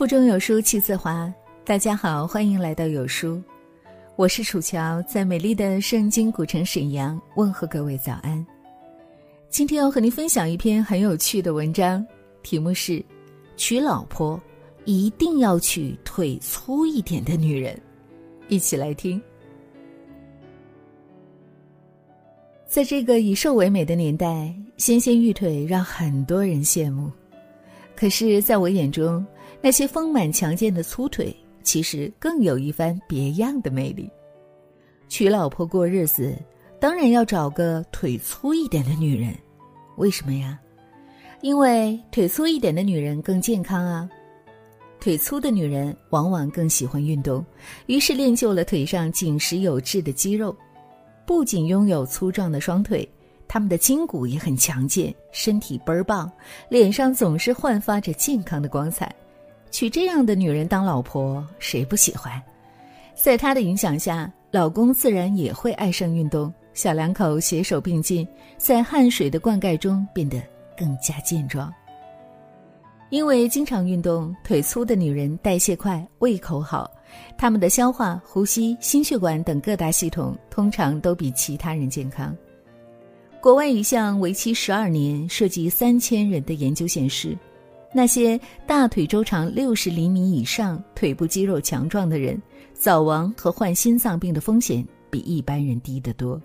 腹中有书气自华。大家好，欢迎来到有书，我是楚乔，在美丽的圣经古城沈阳问候各位早安。今天要和您分享一篇很有趣的文章，题目是“娶老婆一定要娶腿粗一点的女人”，一起来听。在这个以瘦为美的年代，纤纤玉腿让很多人羡慕。可是，在我眼中，那些丰满强健的粗腿，其实更有一番别样的魅力。娶老婆过日子，当然要找个腿粗一点的女人。为什么呀？因为腿粗一点的女人更健康啊。腿粗的女人往往更喜欢运动，于是练就了腿上紧实有致的肌肉。不仅拥有粗壮的双腿。他们的筋骨也很强健，身体倍儿棒，脸上总是焕发着健康的光彩。娶这样的女人当老婆，谁不喜欢？在她的影响下，老公自然也会爱上运动。小两口携手并进，在汗水的灌溉中变得更加健壮。因为经常运动，腿粗的女人代谢快，胃口好，她们的消化、呼吸、心血管等各大系统通常都比其他人健康。国外一项为期十二年、涉及三千人的研究显示，那些大腿周长六十厘米以上、腿部肌肉强壮的人，早亡和患心脏病的风险比一般人低得多。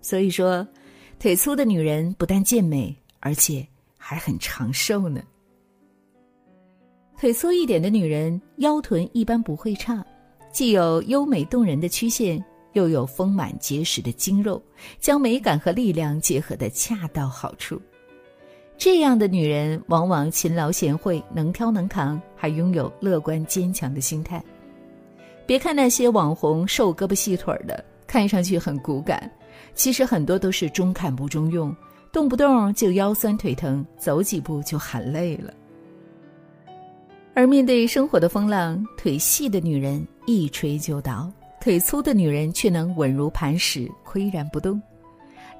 所以说，腿粗的女人不但健美，而且还很长寿呢。腿粗一点的女人，腰臀一般不会差，既有优美动人的曲线。又有丰满结实的筋肉，将美感和力量结合的恰到好处。这样的女人往往勤劳贤惠、能挑能扛，还拥有乐观坚强的心态。别看那些网红瘦胳膊细腿的，看上去很骨感，其实很多都是中看不中用，动不动就腰酸腿疼，走几步就喊累了。而面对生活的风浪，腿细的女人一锤就倒。腿粗的女人却能稳如磐石，岿然不动。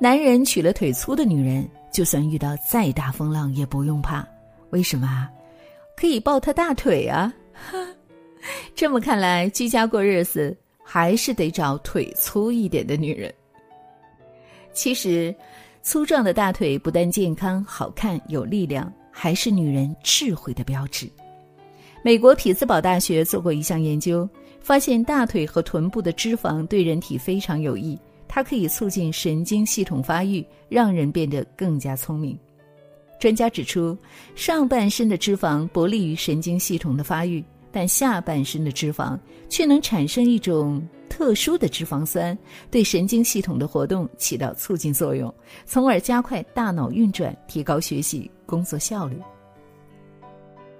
男人娶了腿粗的女人，就算遇到再大风浪也不用怕。为什么啊？可以抱她大腿啊！这么看来，居家过日子还是得找腿粗一点的女人。其实，粗壮的大腿不但健康、好看、有力量，还是女人智慧的标志。美国匹兹堡大学做过一项研究。发现大腿和臀部的脂肪对人体非常有益，它可以促进神经系统发育，让人变得更加聪明。专家指出，上半身的脂肪不利于神经系统的发育，但下半身的脂肪却能产生一种特殊的脂肪酸，对神经系统的活动起到促进作用，从而加快大脑运转，提高学习工作效率。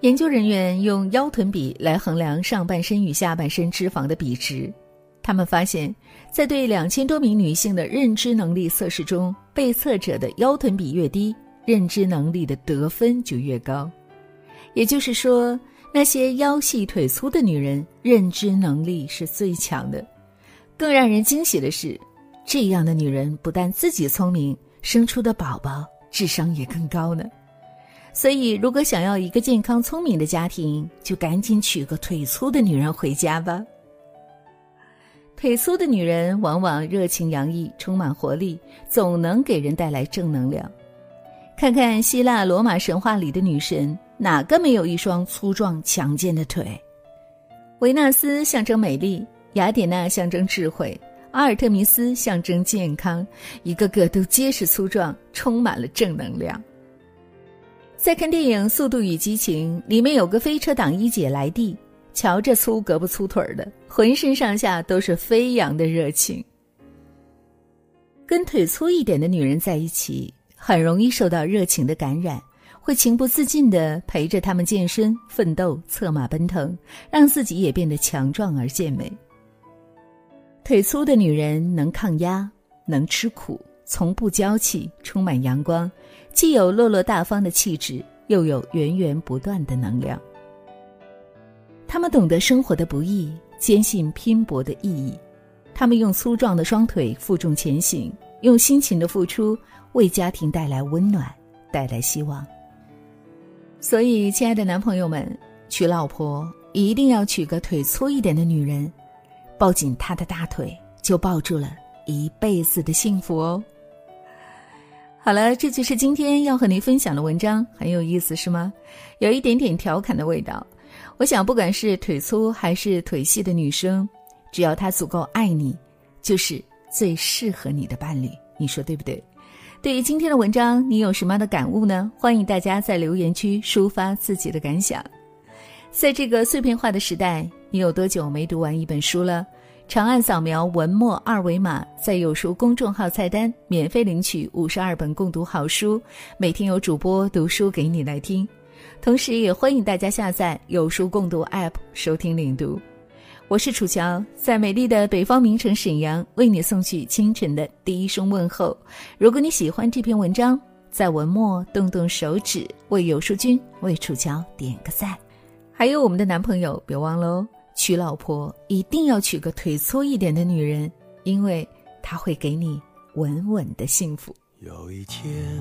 研究人员用腰臀比来衡量上半身与下半身脂肪的比值，他们发现，在对两千多名女性的认知能力测试中，被测者的腰臀比越低，认知能力的得分就越高。也就是说，那些腰细腿粗的女人认知能力是最强的。更让人惊喜的是，这样的女人不但自己聪明，生出的宝宝智商也更高呢。所以，如果想要一个健康聪明的家庭，就赶紧娶个腿粗的女人回家吧。腿粗的女人往往热情洋溢，充满活力，总能给人带来正能量。看看希腊罗马神话里的女神，哪个没有一双粗壮强健的腿？维纳斯象征美丽，雅典娜象征智慧，阿尔特弥斯象征健康，一个个都结实粗壮，充满了正能量。在看电影《速度与激情》里面有个飞车党一姐莱蒂，瞧着粗胳膊粗腿的，浑身上下都是飞扬的热情。跟腿粗一点的女人在一起，很容易受到热情的感染，会情不自禁地陪着她们健身、奋斗、策马奔腾，让自己也变得强壮而健美。腿粗的女人能抗压，能吃苦。从不娇气，充满阳光，既有落落大方的气质，又有源源不断的能量。他们懂得生活的不易，坚信拼搏的意义。他们用粗壮的双腿负重前行，用辛勤的付出为家庭带来温暖，带来希望。所以，亲爱的男朋友们，娶老婆一定要娶个腿粗一点的女人，抱紧她的大腿，就抱住了一辈子的幸福哦。好了，这就是今天要和您分享的文章，很有意思，是吗？有一点点调侃的味道。我想，不管是腿粗还是腿细的女生，只要她足够爱你，就是最适合你的伴侣。你说对不对？对于今天的文章，你有什么样的感悟呢？欢迎大家在留言区抒发自己的感想。在这个碎片化的时代，你有多久没读完一本书了？长按扫描文末二维码，在有书公众号菜单免费领取五十二本共读好书，每天有主播读书给你来听。同时，也欢迎大家下载有书共读 App 收听领读。我是楚乔，在美丽的北方名城沈阳为你送去清晨的第一声问候。如果你喜欢这篇文章，在文末动动手指为有书君、为楚乔点个赞。还有我们的男朋友，别忘了哦。娶老婆一定要娶个腿粗一点的女人，因为她会给你稳稳的幸福。有一天，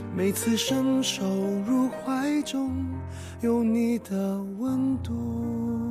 每次伸手入怀中，有你的温度。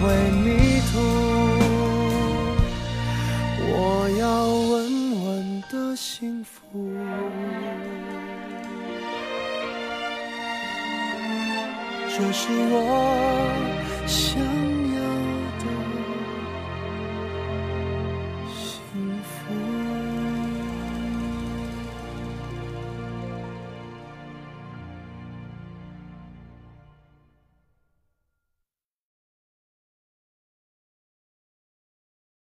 会迷途。我要稳稳的幸福，这是我想。